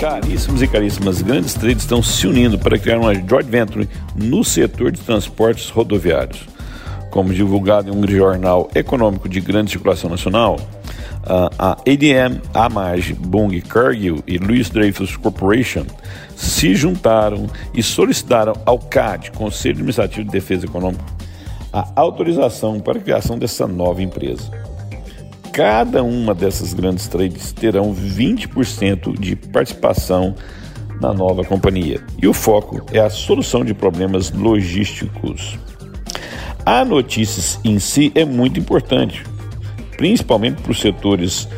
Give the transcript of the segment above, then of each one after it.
Caríssimos e caríssimas, grandes trades estão se unindo para criar uma joint venture no setor de transportes rodoviários. Como divulgado em um jornal econômico de grande circulação nacional, a ADM, Amag, Bung Cargill e Louis Dreyfus Corporation se juntaram e solicitaram ao CAD, Conselho Administrativo de Defesa Econômica, a autorização para a criação dessa nova empresa cada uma dessas grandes trades terão 20% de participação na nova companhia. E o foco é a solução de problemas logísticos. A notícia em si é muito importante, principalmente para os setores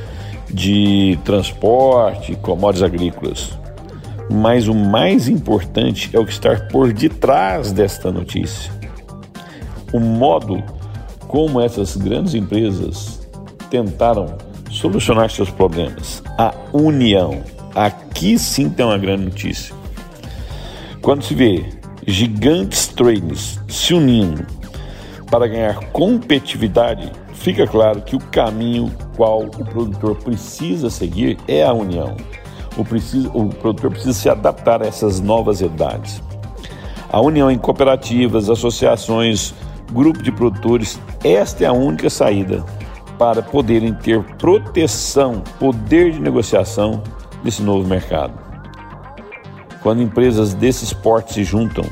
de transporte, commodities agrícolas. Mas o mais importante é o que está por detrás desta notícia. O modo como essas grandes empresas tentaram solucionar seus problemas. A união. Aqui sim tem uma grande notícia. Quando se vê gigantes traders se unindo para ganhar competitividade, fica claro que o caminho qual o produtor precisa seguir é a união. O, precisa, o produtor precisa se adaptar a essas novas realidades. A união em cooperativas, associações, grupo de produtores, esta é a única saída para poderem ter proteção, poder de negociação desse novo mercado. Quando empresas desses portes se juntam,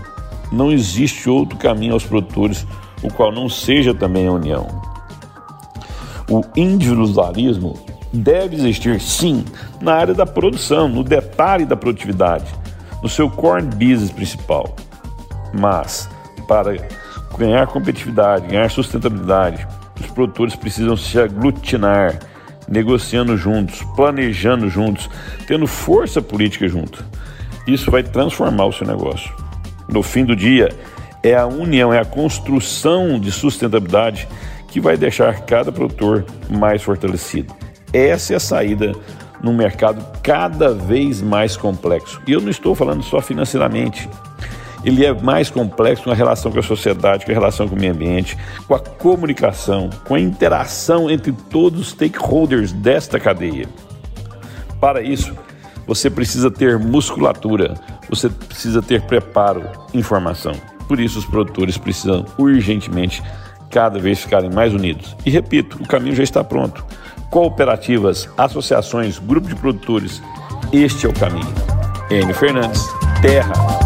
não existe outro caminho aos produtores o qual não seja também a união. O individualismo deve existir sim na área da produção, no detalhe da produtividade, no seu core business principal. Mas para ganhar competitividade, ganhar sustentabilidade, os produtores precisam se aglutinar, negociando juntos, planejando juntos, tendo força política junto. Isso vai transformar o seu negócio. No fim do dia, é a união, é a construção de sustentabilidade que vai deixar cada produtor mais fortalecido. Essa é a saída num mercado cada vez mais complexo. E eu não estou falando só financeiramente ele é mais complexo com a relação com a sociedade, com a relação com o meio ambiente, com a comunicação, com a interação entre todos os stakeholders desta cadeia. Para isso, você precisa ter musculatura, você precisa ter preparo, informação. Por isso, os produtores precisam urgentemente cada vez ficarem mais unidos. E repito, o caminho já está pronto. Cooperativas, associações, grupo de produtores, este é o caminho. Enio Fernandes, Terra